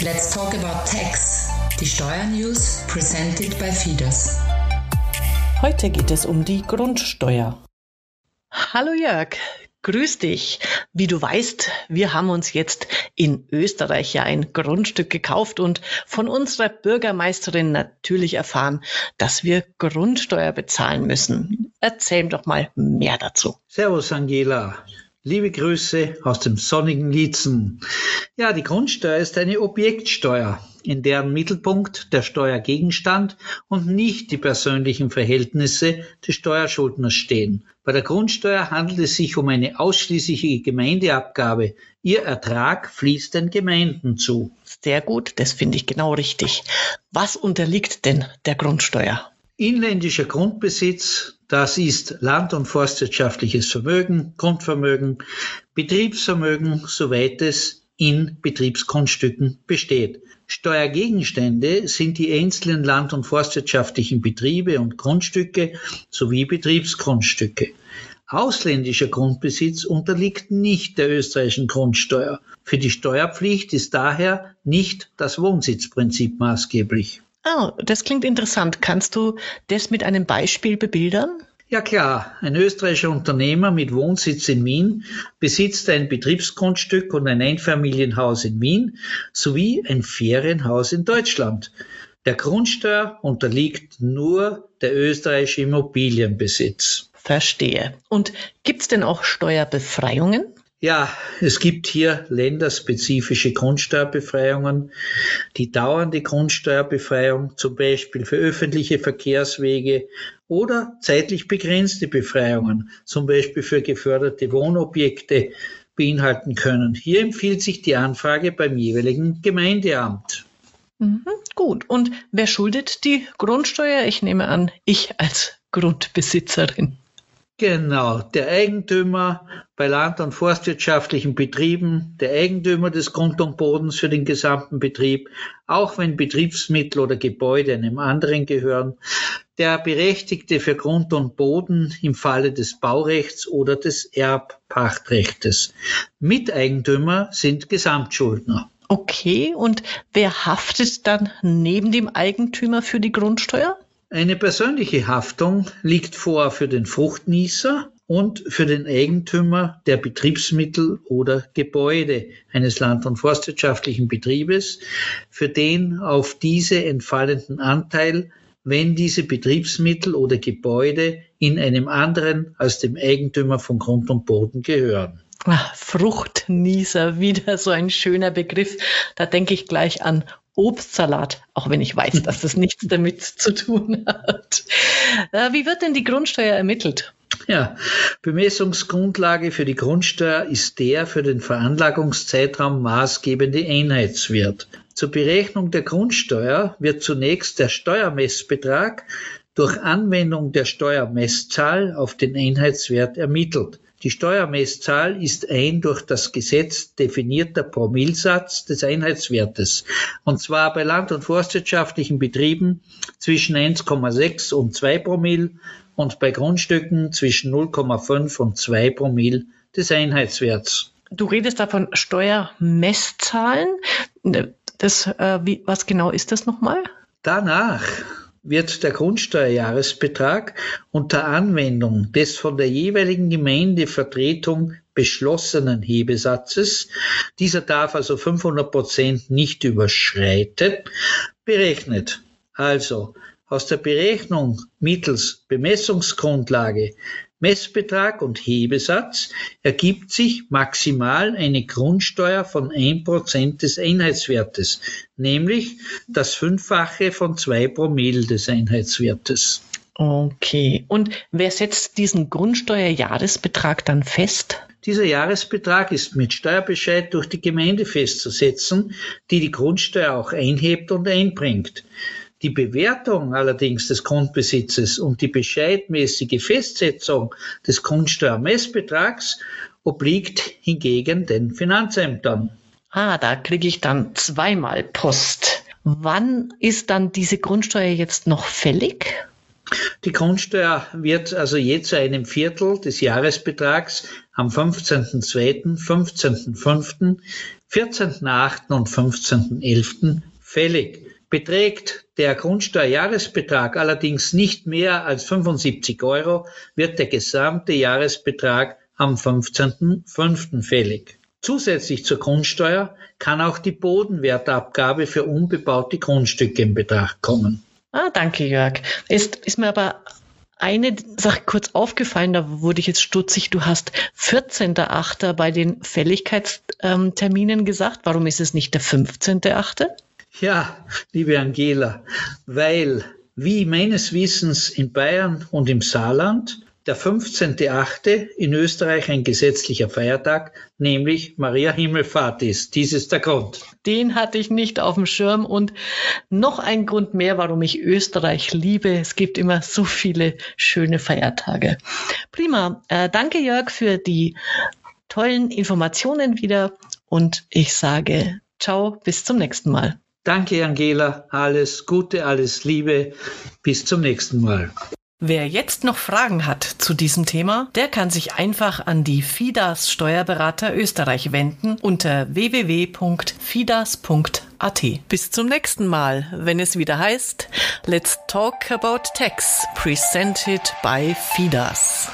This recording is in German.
Let's talk about tax. Die Steuernews presented by Fides. Heute geht es um die Grundsteuer. Hallo Jörg, grüß dich. Wie du weißt, wir haben uns jetzt in Österreich ja ein Grundstück gekauft und von unserer Bürgermeisterin natürlich erfahren, dass wir Grundsteuer bezahlen müssen. Erzähl doch mal mehr dazu. Servus Angela. Liebe Grüße aus dem sonnigen Liezen. Ja, die Grundsteuer ist eine Objektsteuer, in deren Mittelpunkt der Steuergegenstand und nicht die persönlichen Verhältnisse des Steuerschuldners stehen. Bei der Grundsteuer handelt es sich um eine ausschließliche Gemeindeabgabe. Ihr Ertrag fließt den Gemeinden zu. Sehr gut, das finde ich genau richtig. Was unterliegt denn der Grundsteuer? Inländischer Grundbesitz, das ist land- und forstwirtschaftliches Vermögen, Grundvermögen, Betriebsvermögen, soweit es in Betriebsgrundstücken besteht. Steuergegenstände sind die einzelnen land- und forstwirtschaftlichen Betriebe und Grundstücke sowie Betriebsgrundstücke. Ausländischer Grundbesitz unterliegt nicht der österreichischen Grundsteuer. Für die Steuerpflicht ist daher nicht das Wohnsitzprinzip maßgeblich. Oh, das klingt interessant. Kannst du das mit einem Beispiel bebildern? Ja klar, ein österreichischer Unternehmer mit Wohnsitz in Wien besitzt ein Betriebsgrundstück und ein Einfamilienhaus in Wien sowie ein Ferienhaus in Deutschland. Der Grundsteuer unterliegt nur der österreichische Immobilienbesitz. Verstehe. Und gibt es denn auch Steuerbefreiungen? Ja, es gibt hier länderspezifische Grundsteuerbefreiungen. Die dauernde Grundsteuerbefreiung, zum Beispiel für öffentliche Verkehrswege oder zeitlich begrenzte Befreiungen, zum Beispiel für geförderte Wohnobjekte, beinhalten können. Hier empfiehlt sich die Anfrage beim jeweiligen Gemeindeamt. Mhm, gut. Und wer schuldet die Grundsteuer? Ich nehme an, ich als Grundbesitzerin. Genau, der Eigentümer bei land- und forstwirtschaftlichen Betrieben, der Eigentümer des Grund und Bodens für den gesamten Betrieb, auch wenn Betriebsmittel oder Gebäude einem anderen gehören, der Berechtigte für Grund und Boden im Falle des Baurechts oder des Erbpachtrechtes. Miteigentümer sind Gesamtschuldner. Okay, und wer haftet dann neben dem Eigentümer für die Grundsteuer? Eine persönliche Haftung liegt vor für den Fruchtnießer und für den Eigentümer der Betriebsmittel oder Gebäude eines land- und forstwirtschaftlichen Betriebes, für den auf diese entfallenden Anteil, wenn diese Betriebsmittel oder Gebäude in einem anderen als dem Eigentümer von Grund und Boden gehören. Fruchtnießer, wieder so ein schöner Begriff. Da denke ich gleich an Obstsalat, auch wenn ich weiß, dass das nichts damit zu tun hat. Äh, wie wird denn die Grundsteuer ermittelt? Ja, Bemessungsgrundlage für die Grundsteuer ist der für den Veranlagungszeitraum maßgebende Einheitswert. Zur Berechnung der Grundsteuer wird zunächst der Steuermessbetrag durch Anwendung der Steuermesszahl auf den Einheitswert ermittelt. Die Steuermesszahl ist ein durch das Gesetz definierter Promillsatz des Einheitswertes, und zwar bei land- und forstwirtschaftlichen Betrieben zwischen 1,6 und 2 Promille und bei Grundstücken zwischen 0,5 und 2 Promille des Einheitswerts. Du redest da von Steuermesszahlen. Das, äh, wie, was genau ist das nochmal? Danach wird der Grundsteuerjahresbetrag unter Anwendung des von der jeweiligen Gemeindevertretung beschlossenen Hebesatzes, dieser darf also 500 Prozent nicht überschreiten, berechnet. Also aus der Berechnung mittels Bemessungsgrundlage Messbetrag und Hebesatz ergibt sich maximal eine Grundsteuer von 1% des Einheitswertes, nämlich das Fünffache von 2 Promille des Einheitswertes. Okay. Und wer setzt diesen Grundsteuerjahresbetrag dann fest? Dieser Jahresbetrag ist mit Steuerbescheid durch die Gemeinde festzusetzen, die die Grundsteuer auch einhebt und einbringt. Die Bewertung allerdings des Grundbesitzes und die bescheidmäßige Festsetzung des Grundsteuermessbetrags obliegt hingegen den Finanzämtern. Ah, da kriege ich dann zweimal Post. Wann ist dann diese Grundsteuer jetzt noch fällig? Die Grundsteuer wird also je zu einem Viertel des Jahresbetrags am 15.2., 15.5., 14.8. und 15.11. fällig. Beträgt der Grundsteuerjahresbetrag allerdings nicht mehr als 75 Euro, wird der gesamte Jahresbetrag am 15.05. fällig. Zusätzlich zur Grundsteuer kann auch die Bodenwertabgabe für unbebaute Grundstücke in Betracht kommen. Ah, danke, Jörg. Ist, ist mir aber eine Sache kurz aufgefallen, da wurde ich jetzt stutzig. Du hast 14.8. bei den Fälligkeitsterminen gesagt. Warum ist es nicht der 15.8.? Ja, liebe Angela, weil, wie meines Wissens in Bayern und im Saarland, der 15.8. in Österreich ein gesetzlicher Feiertag, nämlich Maria Himmelfahrt ist. Dies ist der Grund. Den hatte ich nicht auf dem Schirm und noch ein Grund mehr, warum ich Österreich liebe. Es gibt immer so viele schöne Feiertage. Prima. Äh, danke Jörg für die tollen Informationen wieder und ich sage ciao, bis zum nächsten Mal. Danke Angela, alles Gute, alles Liebe, bis zum nächsten Mal. Wer jetzt noch Fragen hat zu diesem Thema, der kann sich einfach an die FIDAS Steuerberater Österreich wenden unter www.fidas.at. Bis zum nächsten Mal, wenn es wieder heißt Let's Talk About Tax, presented by FIDAS.